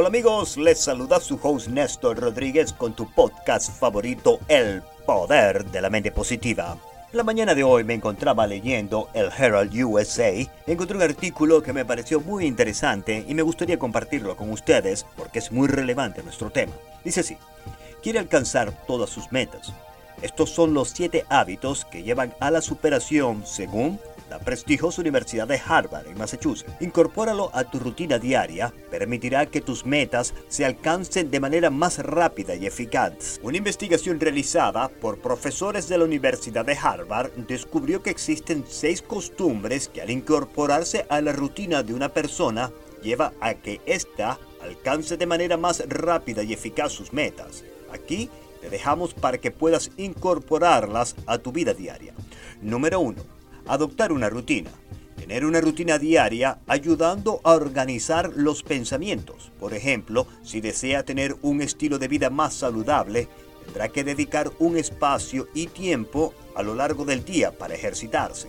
Hola amigos, les saluda su host Néstor Rodríguez con tu podcast favorito El Poder de la Mente Positiva. La mañana de hoy me encontraba leyendo el Herald USA, encontré un artículo que me pareció muy interesante y me gustaría compartirlo con ustedes porque es muy relevante nuestro tema. Dice así, quiere alcanzar todas sus metas. Estos son los siete hábitos que llevan a la superación según la prestigiosa Universidad de Harvard en Massachusetts. Incorpóralo a tu rutina diaria, permitirá que tus metas se alcancen de manera más rápida y eficaz. Una investigación realizada por profesores de la Universidad de Harvard descubrió que existen seis costumbres que al incorporarse a la rutina de una persona lleva a que ésta alcance de manera más rápida y eficaz sus metas. Aquí te dejamos para que puedas incorporarlas a tu vida diaria. Número 1 Adoptar una rutina. Tener una rutina diaria ayudando a organizar los pensamientos. Por ejemplo, si desea tener un estilo de vida más saludable, tendrá que dedicar un espacio y tiempo a lo largo del día para ejercitarse.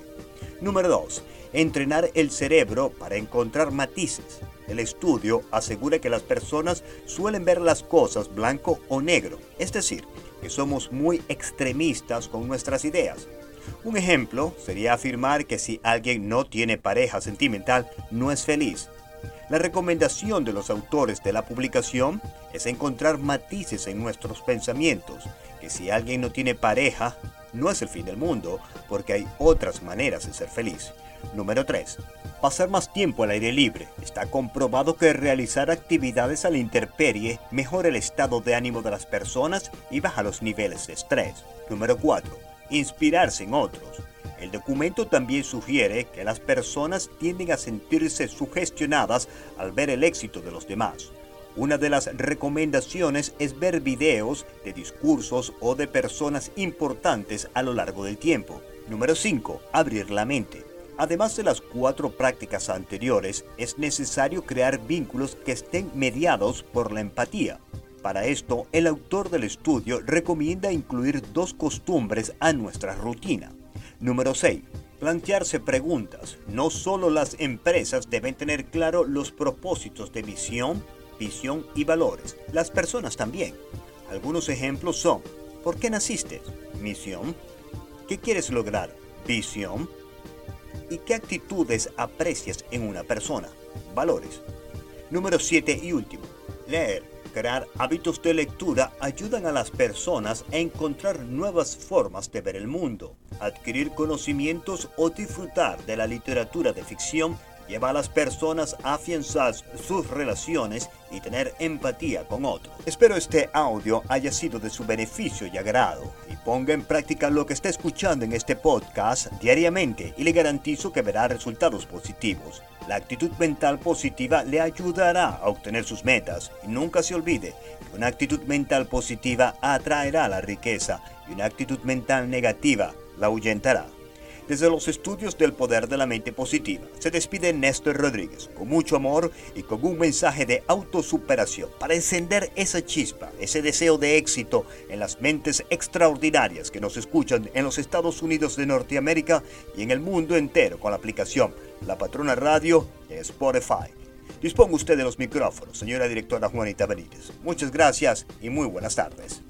Número 2. Entrenar el cerebro para encontrar matices. El estudio asegura que las personas suelen ver las cosas blanco o negro, es decir, que somos muy extremistas con nuestras ideas. Un ejemplo sería afirmar que si alguien no tiene pareja sentimental, no es feliz. La recomendación de los autores de la publicación es encontrar matices en nuestros pensamientos, que si alguien no tiene pareja, no es el fin del mundo, porque hay otras maneras de ser feliz. Número 3. Pasar más tiempo al aire libre. Está comprobado que realizar actividades a la intemperie mejora el estado de ánimo de las personas y baja los niveles de estrés. Número 4 inspirarse en otros. El documento también sugiere que las personas tienden a sentirse sugestionadas al ver el éxito de los demás. Una de las recomendaciones es ver videos de discursos o de personas importantes a lo largo del tiempo. Número 5. Abrir la mente. Además de las cuatro prácticas anteriores, es necesario crear vínculos que estén mediados por la empatía. Para esto, el autor del estudio recomienda incluir dos costumbres a nuestra rutina. Número 6. Plantearse preguntas. No solo las empresas deben tener claro los propósitos de misión, visión y valores. Las personas también. Algunos ejemplos son, ¿por qué naciste? Misión. ¿Qué quieres lograr? Visión. ¿Y qué actitudes aprecias en una persona? Valores. Número 7 y último. Leer Crear hábitos de lectura ayudan a las personas a encontrar nuevas formas de ver el mundo. Adquirir conocimientos o disfrutar de la literatura de ficción lleva a las personas a afianzar sus relaciones y tener empatía con otros. Espero este audio haya sido de su beneficio y agrado y ponga en práctica lo que está escuchando en este podcast diariamente y le garantizo que verá resultados positivos. La actitud mental positiva le ayudará a obtener sus metas y nunca se olvide que una actitud mental positiva atraerá la riqueza y una actitud mental negativa la ahuyentará. Desde los estudios del poder de la mente positiva, se despide Néstor Rodríguez con mucho amor y con un mensaje de autosuperación para encender esa chispa, ese deseo de éxito en las mentes extraordinarias que nos escuchan en los Estados Unidos de Norteamérica y en el mundo entero con la aplicación La Patrona Radio y Spotify. Disponga usted de los micrófonos, señora directora Juanita Benítez. Muchas gracias y muy buenas tardes.